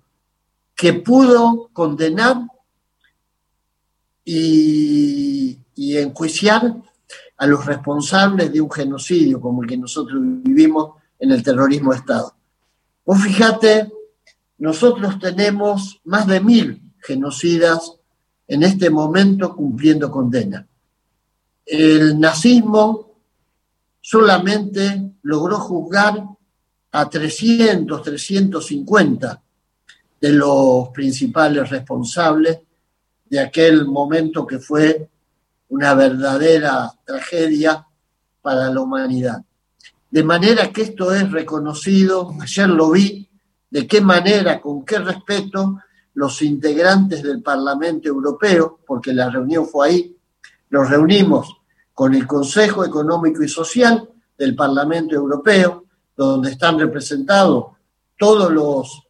que pudo condenar y, enjuiciar a los responsables de un genocidio como el que nosotros vivimos en el terrorismo de Estado. Vos fíjate, nosotros tenemos más de mil genocidas en este momento cumpliendo condena. El nazismo solamente logró juzgar a 300, 350 de los principales responsables de aquel momento que fue una verdadera tragedia para la humanidad. De manera que esto es reconocido, ayer lo vi, de qué manera, con qué respeto los integrantes del Parlamento Europeo, porque la reunión fue ahí, nos reunimos con el Consejo Económico y Social del Parlamento Europeo, donde están representados todos los,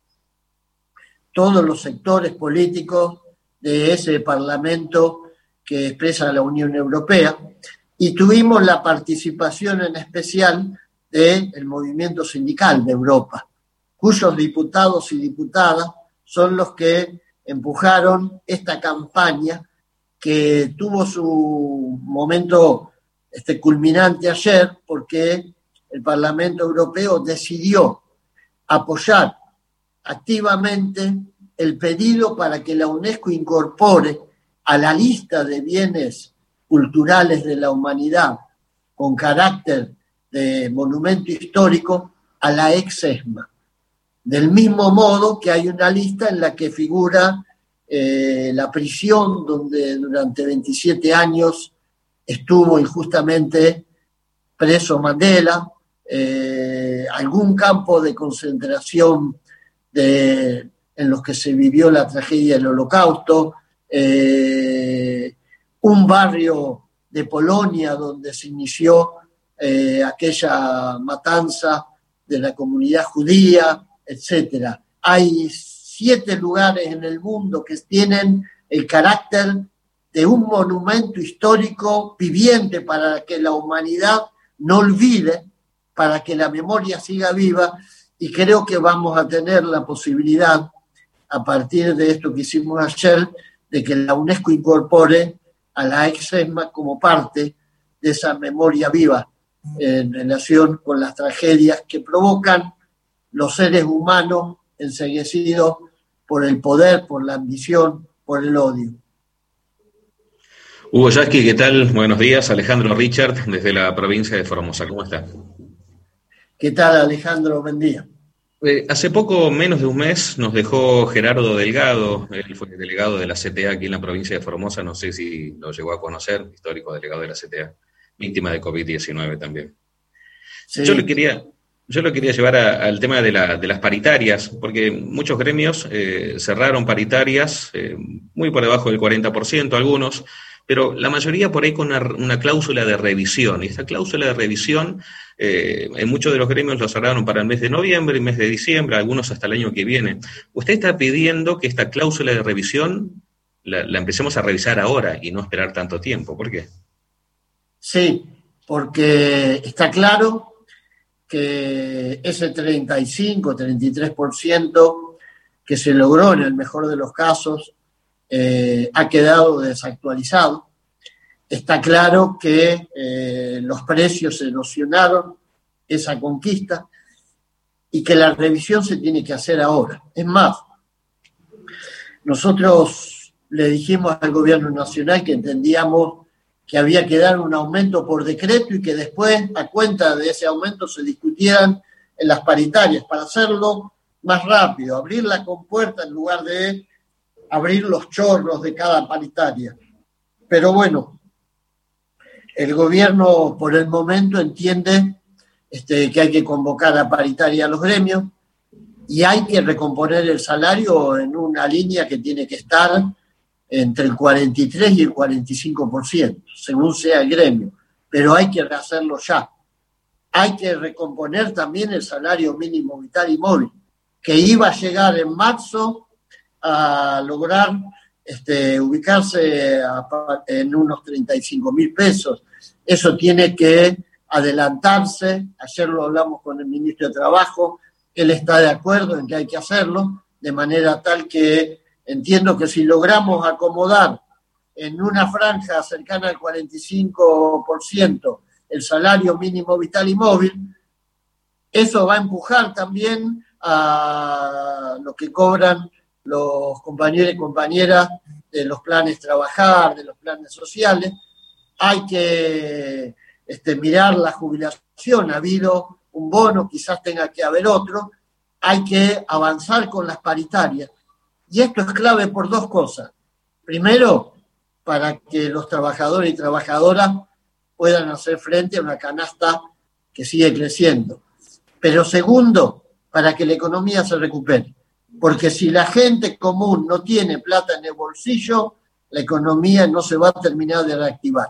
todos los sectores políticos de ese Parlamento que expresa la Unión Europea, y tuvimos la participación en especial del movimiento sindical de Europa, cuyos diputados y diputadas son los que empujaron esta campaña que tuvo su momento este, culminante ayer porque el Parlamento Europeo decidió apoyar activamente el pedido para que la UNESCO incorpore a la lista de bienes culturales de la humanidad con carácter de monumento histórico a la ex ESMA. Del mismo modo que hay una lista en la que figura eh, la prisión donde durante 27 años estuvo injustamente preso Mandela, eh, algún campo de concentración de, en los que se vivió la tragedia del holocausto, eh, un barrio de Polonia donde se inició eh, aquella matanza de la comunidad judía, etc. Hay siete lugares en el mundo que tienen el carácter de un monumento histórico viviente para que la humanidad no olvide, para que la memoria siga viva, y creo que vamos a tener la posibilidad, a partir de esto que hicimos ayer, de que la UNESCO incorpore a la EXESMA como parte de esa memoria viva en relación con las tragedias que provocan los seres humanos enseguecidos por el poder, por la ambición, por el odio. Hugo Yasky, ¿qué tal? Buenos días. Alejandro Richard, desde la provincia de Formosa. ¿Cómo está? ¿Qué tal, Alejandro? Buen día. Eh, hace poco, menos de un mes, nos dejó Gerardo Delgado, él fue delegado de la CTA aquí en la provincia de Formosa, no sé si lo llegó a conocer, histórico delegado de la CTA, víctima de COVID-19 también. Yo le quería, yo lo quería llevar al tema de, las paritarias, porque muchos gremios eh, cerraron paritarias eh, muy por debajo del 40%, algunos, pero la mayoría por ahí con una, cláusula de revisión. Y esta cláusula de revisión, eh, en muchos de los gremios lo cerraron para el mes de noviembre y mes de diciembre, algunos hasta el año que viene. Usted está pidiendo que esta cláusula de revisión la, la empecemos a revisar ahora y no esperar tanto tiempo. ¿Por qué? Sí, porque está claro que ese 35, 33% que se logró en el mejor de los casos eh, ha quedado desactualizado. Está claro que eh, los precios erosionaron esa conquista y que la revisión se tiene que hacer ahora. Es más, nosotros le dijimos al gobierno nacional que entendíamos que había que dar un aumento por decreto y que después, a cuenta de ese aumento, se discutieran en las paritarias para hacerlo más rápido, abrir la compuerta en lugar de abrir los chorros de cada paritaria. Pero bueno, el gobierno por el momento entiende este, que hay que convocar a paritaria a los gremios y hay que recomponer el salario en una línea que tiene que estar entre el 43 y el 45%, según sea el gremio, pero hay que hacerlo ya. Hay que recomponer también el salario mínimo vital y móvil, que iba a llegar en marzo a lograr este, ubicarse en unos 35 mil pesos. Eso tiene que adelantarse. Ayer lo hablamos con el ministro de Trabajo. Él está de acuerdo en que hay que hacerlo, de manera tal que entiendo que si logramos acomodar en una franja cercana al 45% el salario mínimo vital y móvil, eso va a empujar también a lo que cobran los compañeros y compañeras de los planes trabajar, de los planes sociales. Hay que este, mirar la jubilación, ha habido un bono, quizás tenga que haber otro. Hay que avanzar con las paritarias. Y esto es clave por dos cosas. Primero, para que los trabajadores y trabajadoras puedan hacer frente a una canasta que sigue creciendo. Pero segundo, para que la economía se recupere. Porque si la gente común no tiene plata en el bolsillo, la economía no se va a terminar de reactivar.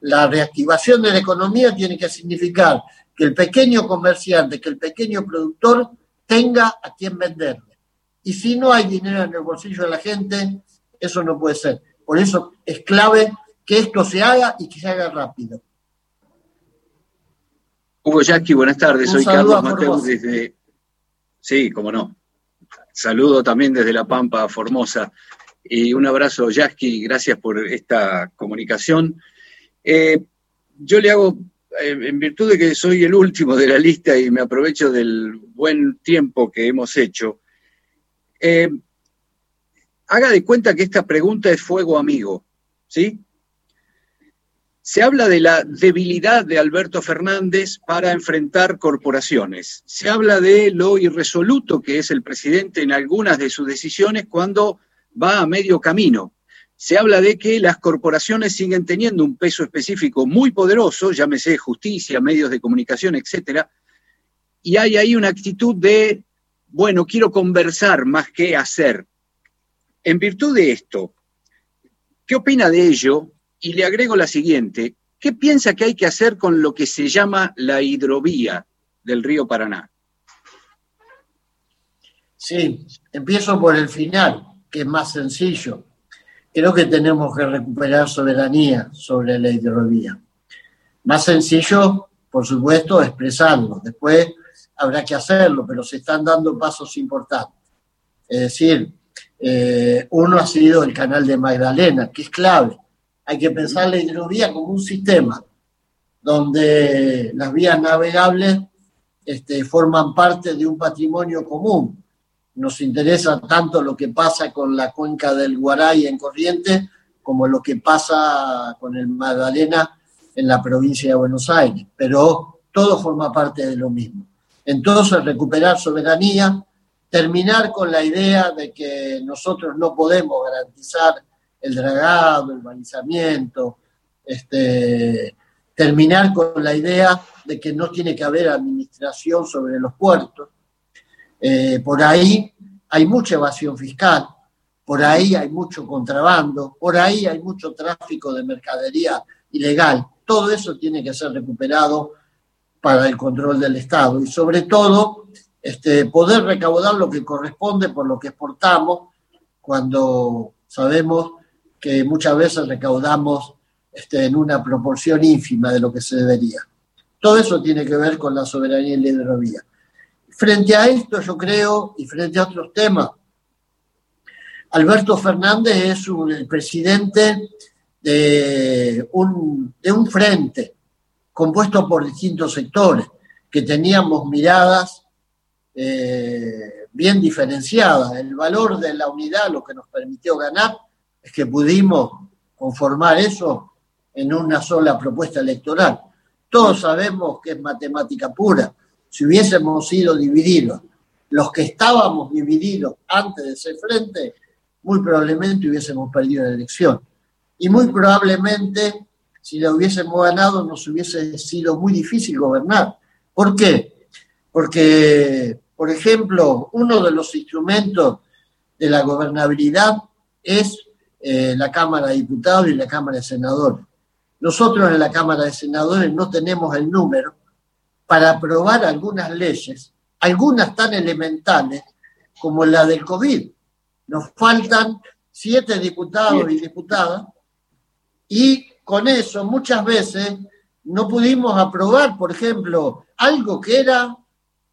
La reactivación de la economía tiene que significar que el pequeño comerciante, que el pequeño productor tenga a quien venderle. Y si no hay dinero en el bolsillo de la gente, eso no puede ser. Por eso es clave que esto se haga y que se haga rápido. Hugo Yaqui, buenas tardes. Soy Carlos Mateo desde. Sí, cómo no. Saludo también desde La Pampa, Formosa. Y un abrazo, Yasky, gracias por esta comunicación. Eh, yo le hago, eh, en virtud de que soy el último de la lista y me aprovecho del buen tiempo que hemos hecho, eh, haga de cuenta que esta pregunta es fuego amigo, ¿sí? Se habla de la debilidad de Alberto Fernández para enfrentar corporaciones. Se habla de lo irresoluto que es el presidente en algunas de sus decisiones cuando va a medio camino. Se habla de que las corporaciones siguen teniendo un peso específico muy poderoso, llámese justicia, medios de comunicación, etcétera, y hay ahí una actitud de, bueno, quiero conversar más que hacer. En virtud de esto, ¿qué opina de ello y le agrego la siguiente, ¿qué piensa que hay que hacer con lo que se llama la hidrovía del río Paraná? Sí, empiezo por el final, que es más sencillo. Creo que tenemos que recuperar soberanía sobre la hidrovía. Más sencillo, por supuesto, expresarlo. Después habrá que hacerlo, pero se están dando pasos importantes. Es decir, eh, uno ha sido el canal de Magdalena, que es clave hay que pensar la hidrovía como un sistema donde las vías navegables este, forman parte de un patrimonio común. Nos interesa tanto lo que pasa con la cuenca del Guaray en Corrientes como lo que pasa con el Magdalena en la provincia de Buenos Aires, pero todo forma parte de lo mismo. Entonces, recuperar soberanía, terminar con la idea de que nosotros no podemos garantizar el dragado, el balizamiento, este, terminar con la idea de que no tiene que haber administración sobre los puertos. Eh, por ahí hay mucha evasión fiscal, por ahí hay mucho contrabando, por ahí hay mucho tráfico de mercadería ilegal. Todo eso tiene que ser recuperado para el control del Estado y sobre todo este, poder recaudar lo que corresponde por lo que exportamos cuando sabemos que muchas veces recaudamos este, en una proporción ínfima de lo que se debería. Todo eso tiene que ver con la soberanía en la hidrovía. Frente a esto, yo creo, y frente a otros temas, Alberto Fernández es el presidente de un, de un frente compuesto por distintos sectores, que teníamos miradas eh, bien diferenciadas. El valor de la unidad, lo que nos permitió ganar, es que pudimos conformar eso en una sola propuesta electoral. Todos sabemos que es matemática pura. Si hubiésemos sido divididos, los que estábamos divididos antes de ese frente, muy probablemente hubiésemos perdido la elección. Y muy probablemente, si la hubiésemos ganado, nos hubiese sido muy difícil gobernar. ¿Por qué? Porque, por ejemplo, uno de los instrumentos de la gobernabilidad es eh, la Cámara de Diputados y la Cámara de Senadores. Nosotros en la Cámara de Senadores no tenemos el número para aprobar algunas leyes, algunas tan elementales como la del COVID, nos faltan siete diputados y diputadas y con eso muchas veces no pudimos aprobar, por ejemplo, algo que era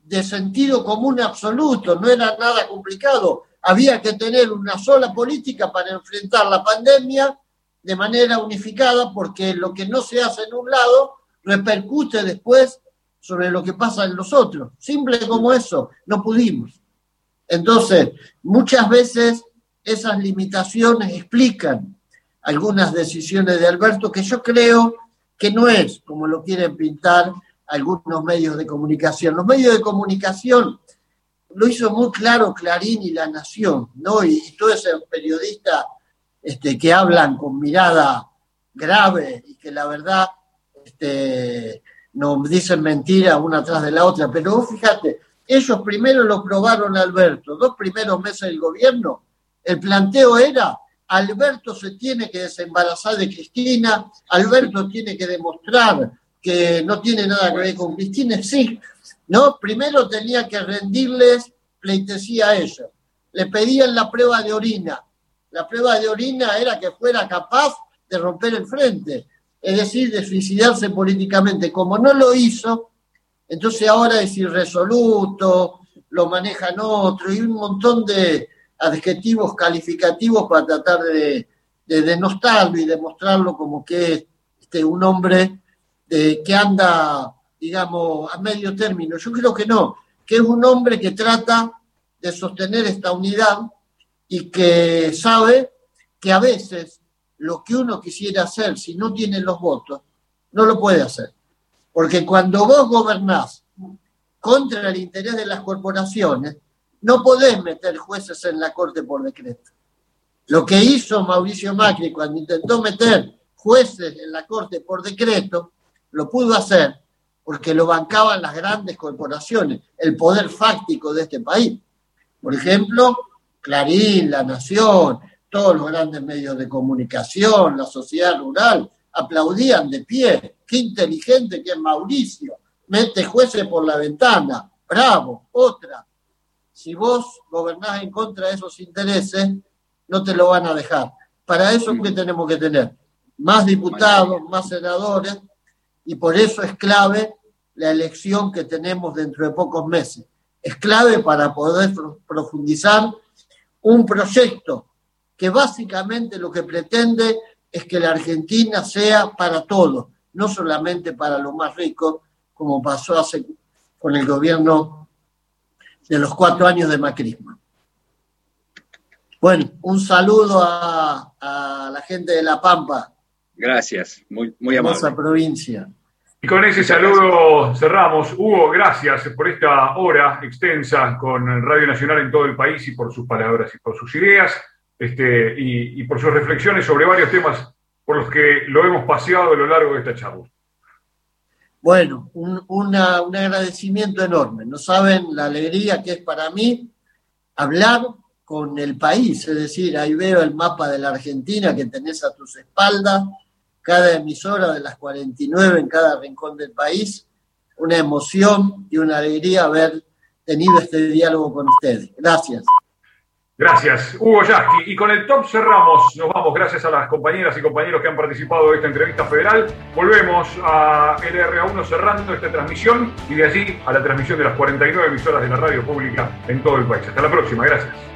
de sentido común absoluto, no era nada complicado. Había que tener una sola política para enfrentar la pandemia de manera unificada, porque lo que no se hace en un lado repercute después sobre lo que pasa en los otros. Simple como eso, no pudimos. Entonces, muchas veces esas limitaciones explican algunas decisiones de Alberto que yo creo que no es como lo quieren pintar algunos medios de comunicación. Los medios de comunicación lo hizo muy claro Clarín y La Nación, ¿no? Y, todos esos periodistas este, que hablan con mirada grave y que la verdad este, nos dicen mentiras una tras de la otra. Pero fíjate, ellos primero lo probaron Alberto, dos primeros meses del gobierno, el planteo era, Alberto se tiene que desembarazar de Cristina, Alberto tiene que demostrar que no tiene nada que ver con Cristina, sí, ¿no? Primero tenía que rendirles pleitesía a ellos. Le pedían la prueba de orina. La prueba de orina era que fuera capaz de romper el frente, es decir, de suicidarse políticamente. Como no lo hizo, entonces ahora es irresoluto, lo manejan otro y un montón de adjetivos calificativos para tratar de, denostarlo y demostrarlo como que es este, un hombre eh, que anda, digamos, a medio término. Yo creo que no, que es un hombre que trata de sostener esta unidad y que sabe que a veces lo que uno quisiera hacer si no tiene los votos, no lo puede hacer. Porque cuando vos gobernás contra el interés de las corporaciones, no podés meter jueces en la Corte por decreto. Lo que hizo Mauricio Macri cuando intentó meter jueces en la Corte por decreto, lo pudo hacer porque lo bancaban las grandes corporaciones, el poder fáctico de este país. Por ejemplo, Clarín, La Nación, todos los grandes medios de comunicación, la sociedad rural, aplaudían de pie. Qué inteligente que es Mauricio. Mete jueces por la ventana. Bravo. Otra. Si vos gobernás en contra de esos intereses, no te lo van a dejar. Para eso, ¿qué tenemos que tener? Más diputados, más senadores, y por eso es clave la elección que tenemos dentro de pocos meses. Es clave para poder profundizar un proyecto que básicamente lo que pretende es que la Argentina sea para todos, no solamente para los más ricos, como pasó hace con el gobierno de los cuatro años de macrismo. Bueno, un saludo a, la gente de La Pampa. Gracias, muy, muy amable. Hermosa provincia. Y con ese saludo cerramos. Hugo, gracias por esta hora extensa con Radio Nacional en todo el país y por sus palabras y por sus ideas este, y, por sus reflexiones sobre varios temas por los que lo hemos paseado a lo largo de esta charla. Bueno, un, agradecimiento enorme. No saben la alegría que es para mí hablar con el país, es decir, ahí veo el mapa de la Argentina que tenés a tus espaldas, cada emisora de las 49 en cada rincón del país, una emoción y una alegría haber tenido este diálogo con ustedes. Gracias. Gracias, Hugo Yasky. Y con el top cerramos. Nos vamos, gracias a las compañeras y compañeros que han participado de esta entrevista federal. Volvemos a LRA1 cerrando esta transmisión y de allí a la transmisión de las 49 emisoras de la radio pública en todo el país. Hasta la próxima, gracias.